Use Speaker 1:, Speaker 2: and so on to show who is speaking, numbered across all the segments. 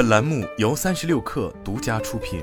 Speaker 1: 本栏目由三十六氪独家出品。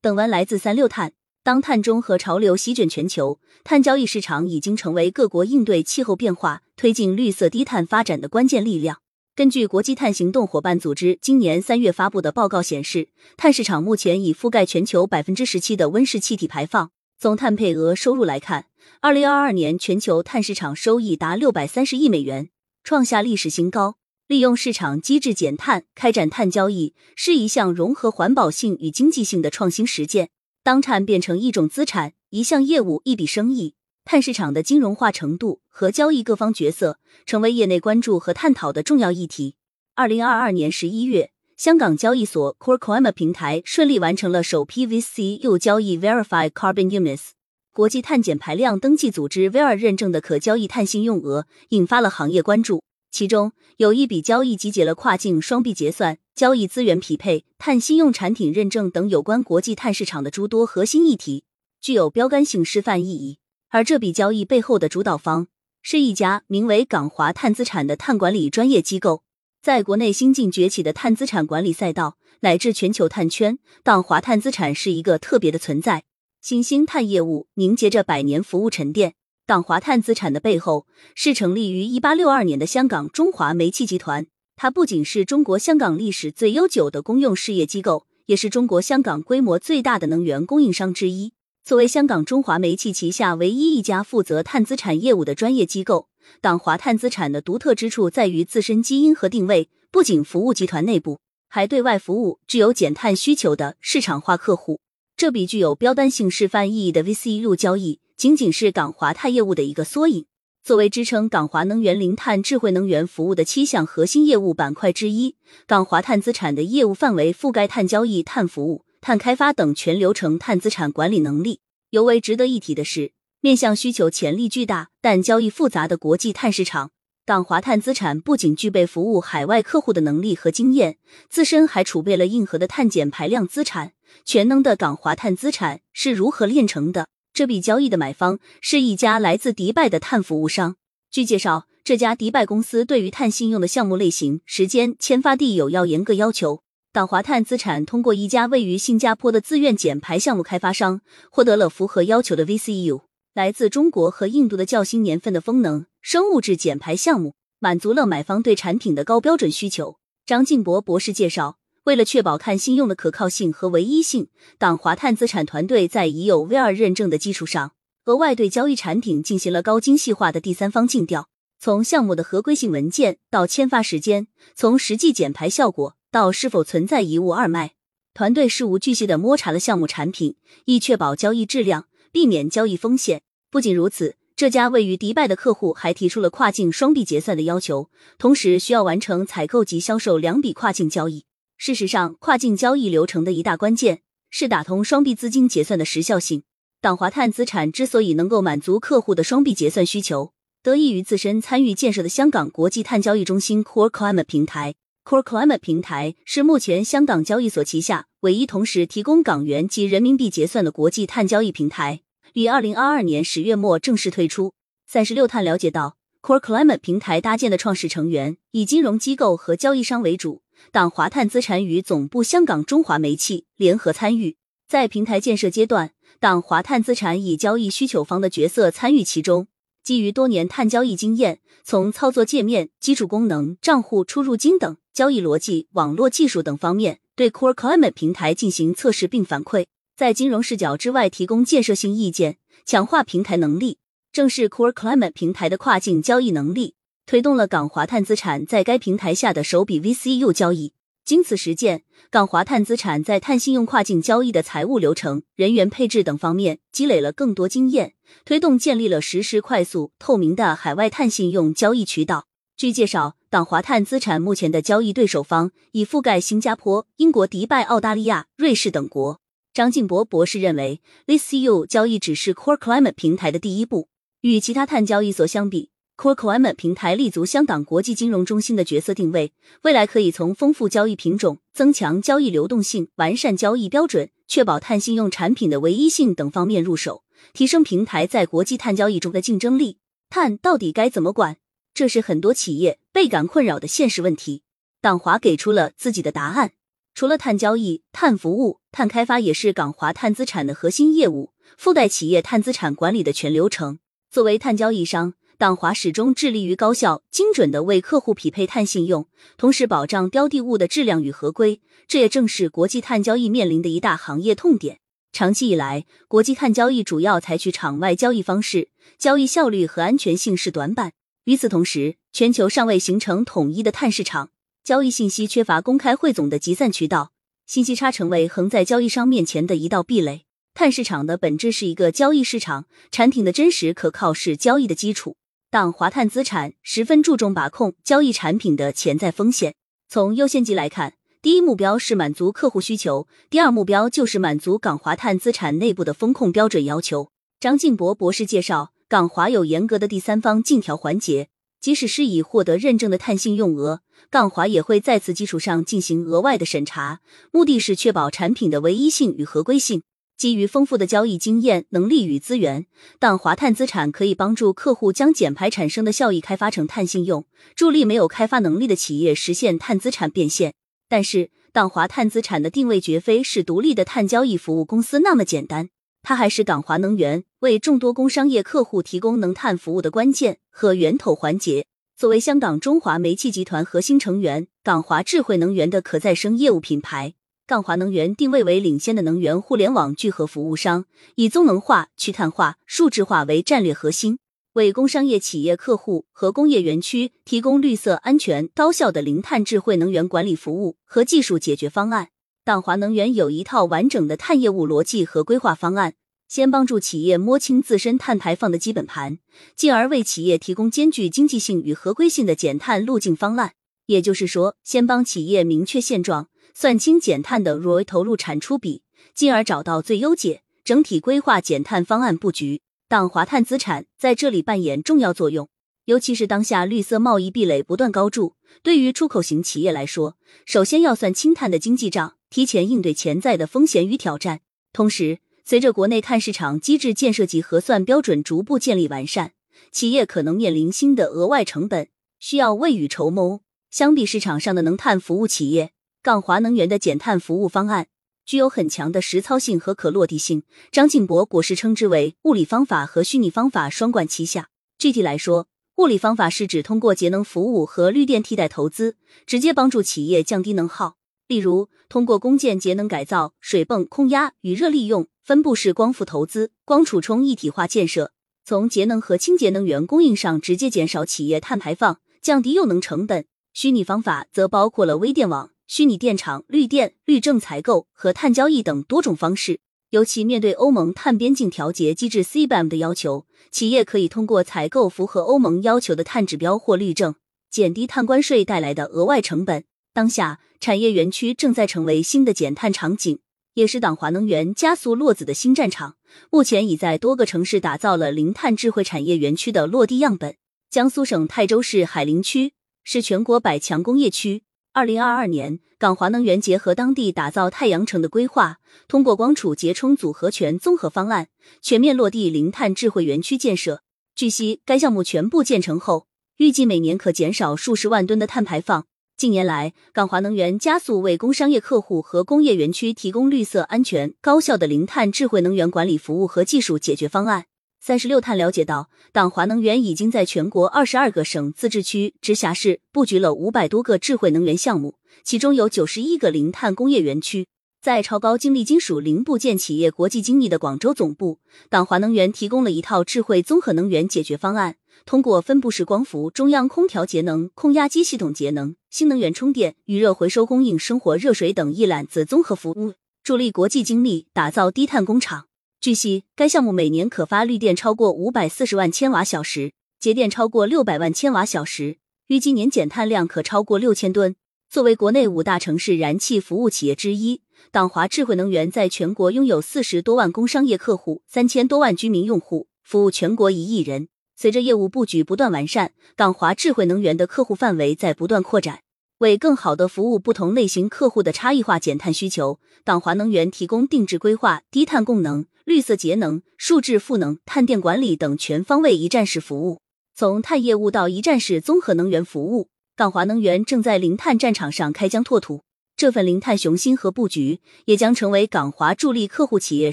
Speaker 2: 本文来自三六碳。当碳中和潮流席卷全球，碳交易市场已经成为各国应对气候变化、推进绿色低碳发展的关键力量。根据国际碳行动伙伴组织今年三月发布的报告显示，碳市场目前已覆盖全球百分之十七的温室气体排放。从碳配额收入来看，二零二二年全球碳市场收益达六百三十亿美元，创下历史新高。利用市场机制减碳、开展碳交易，是一项融合环保性与经济性的创新实践。当碳变成一种资产、一项业务、一笔生意，碳市场的金融化程度和交易各方角色成为业内关注和探讨的重要议题。二零二二年十一月，香港交易所 Core Climate 平台顺利完成了首批 VC 又交易 Verify Carbon Units，国际碳减排量登记组织 Ver 认证的可交易碳信用额，引发了行业关注。其中有一笔交易集结了跨境双币结算、交易资源匹配、碳信用产品认证等有关国际碳市场的诸多核心议题，具有标杆性示范意义。而这笔交易背后的主导方是一家名为港华碳资产的碳管理专业机构。在国内新晋崛起的碳资产管理赛道乃至全球碳圈，港华碳资产是一个特别的存在。新兴碳业务凝结着百年服务沉淀。港华碳资产的背后是成立于一八六二年的香港中华煤气集团。它不仅是中国香港历史最悠久的公用事业机构，也是中国香港规模最大的能源供应商之一。作为香港中华煤气旗下唯一一家负责碳资产业务的专业机构，港华碳资产的独特之处在于自身基因和定位，不仅服务集团内部，还对外服务具有减碳需求的市场化客户。这笔具有标杆性示范意义的 VCU 交易。仅仅是港华碳业务的一个缩影。作为支撑港华能源零碳智慧能源服务的七项核心业务板块之一，港华碳资产的业务范围覆盖碳交易、碳服务、碳开发等全流程碳资产管理能力。尤为值得一提的是，面向需求潜力巨大但交易复杂的国际碳市场，港华碳资产不仅具备服务海外客户的能力和经验，自身还储备了硬核的碳减排量资产。全能的港华碳资产是如何炼成的？这笔交易的买方是一家来自迪拜的碳服务商。据介绍，这家迪拜公司对于碳信用的项目类型、时间、签发地有要严格要求。港华碳资产通过一家位于新加坡的自愿减排项目开发商，获得了符合要求的 VCU。来自中国和印度的较新年份的风能生物质减排项目，满足了买方对产品的高标准需求。张敬博博士介绍。为了确保碳信用的可靠性和唯一性，港华碳资产团队在已有 V 二认证的基础上，额外对交易产品进行了高精细化的第三方尽调。从项目的合规性文件到签发时间，从实际减排效果到是否存在一物二卖，团队事无巨细的摸查了项目产品，以确保交易质量，避免交易风险。不仅如此，这家位于迪拜的客户还提出了跨境双币结算的要求，同时需要完成采购及销售两笔跨境交易。事实上，跨境交易流程的一大关键是打通双币资金结算的时效性。港华碳资产之所以能够满足客户的双币结算需求，得益于自身参与建设的香港国际碳交易中心 Core Climate 平台。Core Climate 平台是目前香港交易所旗下唯一同时提供港元及人民币结算的国际碳交易平台，于二零二二年十月末正式推出。三十六碳了解到，Core Climate 平台搭建的创始成员以金融机构和交易商为主。党华碳资产与总部香港中华煤气联合参与，在平台建设阶段，党华碳资产以交易需求方的角色参与其中。基于多年碳交易经验，从操作界面、基础功能、账户出入金等交易逻辑、网络技术等方面，对 Core Climate 平台进行测试并反馈，在金融视角之外提供建设性意见，强化平台能力。正是 Core Climate 平台的跨境交易能力。推动了港华碳资产在该平台下的首笔 VCU 交易。经此实践，港华碳资产在碳信用跨境交易的财务流程、人员配置等方面积累了更多经验，推动建立了实时、快速、透明的海外碳信用交易渠道。据介绍，港华碳资产目前的交易对手方已覆盖新加坡、英国、迪拜、澳大利亚、瑞士等国。张敬博博士认为，VCU 交易只是 Core Climate 平台的第一步，与其他碳交易所相比。Core Climate 平台立足香港国际金融中心的角色定位，未来可以从丰富交易品种、增强交易流动性、完善交易标准、确保碳信用产品的唯一性等方面入手，提升平台在国际碳交易中的竞争力。碳到底该怎么管？这是很多企业倍感困扰的现实问题。党华给出了自己的答案。除了碳交易、碳服务、碳开发也是港华碳资产的核心业务，覆盖企业碳资产管理的全流程。作为碳交易商，党华始终致力于高效、精准的为客户匹配碳信用，同时保障标的物的质量与合规。这也正是国际碳交易面临的一大行业痛点。长期以来，国际碳交易主要采取场外交易方式，交易效率和安全性是短板。与此同时，全球尚未形成统一的碳市场。交易信息缺乏公开汇总的集散渠道，信息差成为横在交易商面前的一道壁垒。碳市场的本质是一个交易市场，产品的真实可靠是交易的基础。但华碳资产十分注重把控交易产品的潜在风险。从优先级来看，第一目标是满足客户需求，第二目标就是满足港华碳资产内部的风控标准要求。张进博博士介绍，港华有严格的第三方尽调环节。即使是已获得认证的碳信用额，港华也会在此基础上进行额外的审查，目的是确保产品的唯一性与合规性。基于丰富的交易经验、能力与资源，港华碳资产可以帮助客户将减排产生的效益开发成碳信用，助力没有开发能力的企业实现碳资产变现。但是，港华碳资产的定位绝非是独立的碳交易服务公司那么简单。它还是港华能源为众多工商业客户提供能碳服务的关键和源头环节。作为香港中华煤气集团核心成员，港华智慧能源的可再生业务品牌，港华能源定位为领先的能源互联网聚合服务商，以综能化、去碳化、数字化为战略核心，为工商业企业客户和工业园区提供绿色、安全、高效的零碳智慧能源管理服务和技术解决方案。港华能源有一套完整的碳业务逻辑和规划方案，先帮助企业摸清自身碳排放的基本盘，进而为企业提供兼具经济性与合规性的减碳路径方案。也就是说，先帮企业明确现状，算清减碳的 ROI 投入产出比，进而找到最优解，整体规划减碳方案布局。当华碳资产在这里扮演重要作用。尤其是当下绿色贸易壁垒不断高筑，对于出口型企业来说，首先要算清碳的经济账，提前应对潜在的风险与挑战。同时，随着国内碳市场机制建设及核算标准逐步建立完善，企业可能面临新的额外成本，需要未雨绸缪。相比市场上的能碳服务企业，港华能源的减碳服务方案具有很强的实操性和可落地性。张进博博士称之为物理方法和虚拟方法双管齐下。具体来说，物理方法是指通过节能服务和绿电替代投资，直接帮助企业降低能耗。例如，通过工建节能改造、水泵控压与热利用、分布式光伏投资、光储充一体化建设，从节能和清洁能源供应上直接减少企业碳排放，降低用能成本。虚拟方法则包括了微电网、虚拟电厂、绿电、绿证采购和碳交易等多种方式。尤其面对欧盟碳边境调节机制 CBAM 的要求，企业可以通过采购符合欧盟要求的碳指标或绿证，减低碳关税带来的额外成本。当下，产业园区正在成为新的减碳场景，也是党华能源加速落子的新战场。目前已在多个城市打造了零碳智慧产业园区的落地样本。江苏省泰州市海陵区是全国百强工业区。二零二二年，港华能源结合当地打造太阳城的规划，通过光储节充组合拳综合方案，全面落地零碳智慧园区建设。据悉，该项目全部建成后，预计每年可减少数十万吨的碳排放。近年来，港华能源加速为工商业客户和工业园区提供绿色、安全、高效的零碳智慧能源管理服务和技术解决方案。三十六碳了解到，党华能源已经在全国二十二个省、自治区、直辖市布局了五百多个智慧能源项目，其中有九十一个零碳工业园区。在超高精密金属零部件企业国际精密的广州总部，党华能源提供了一套智慧综合能源解决方案，通过分布式光伏、中央空调节能、空压机系统节能、新能源充电、余热回收供应生活热水等一揽子综合服务，助力国际精密打造低碳工厂。据悉，该项目每年可发绿电超过五百四十万千瓦小时，节电超过六百万千瓦小时，预计年减碳量可超过六千吨。作为国内五大城市燃气服务企业之一，港华智慧能源在全国拥有四十多万工商业客户、三千多万居民用户，服务全国一亿人。随着业务布局不断完善，港华智慧能源的客户范围在不断扩展。为更好的服务不同类型客户的差异化减碳需求，港华能源提供定制规划、低碳供能、绿色节能、数字赋能、碳电管理等全方位一站式服务。从碳业务到一站式综合能源服务，港华能源正在零碳战场上开疆拓土。这份零碳雄心和布局，也将成为港华助力客户企业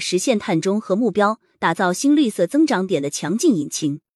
Speaker 2: 实现碳中和目标、打造新绿色增长点的强劲引擎。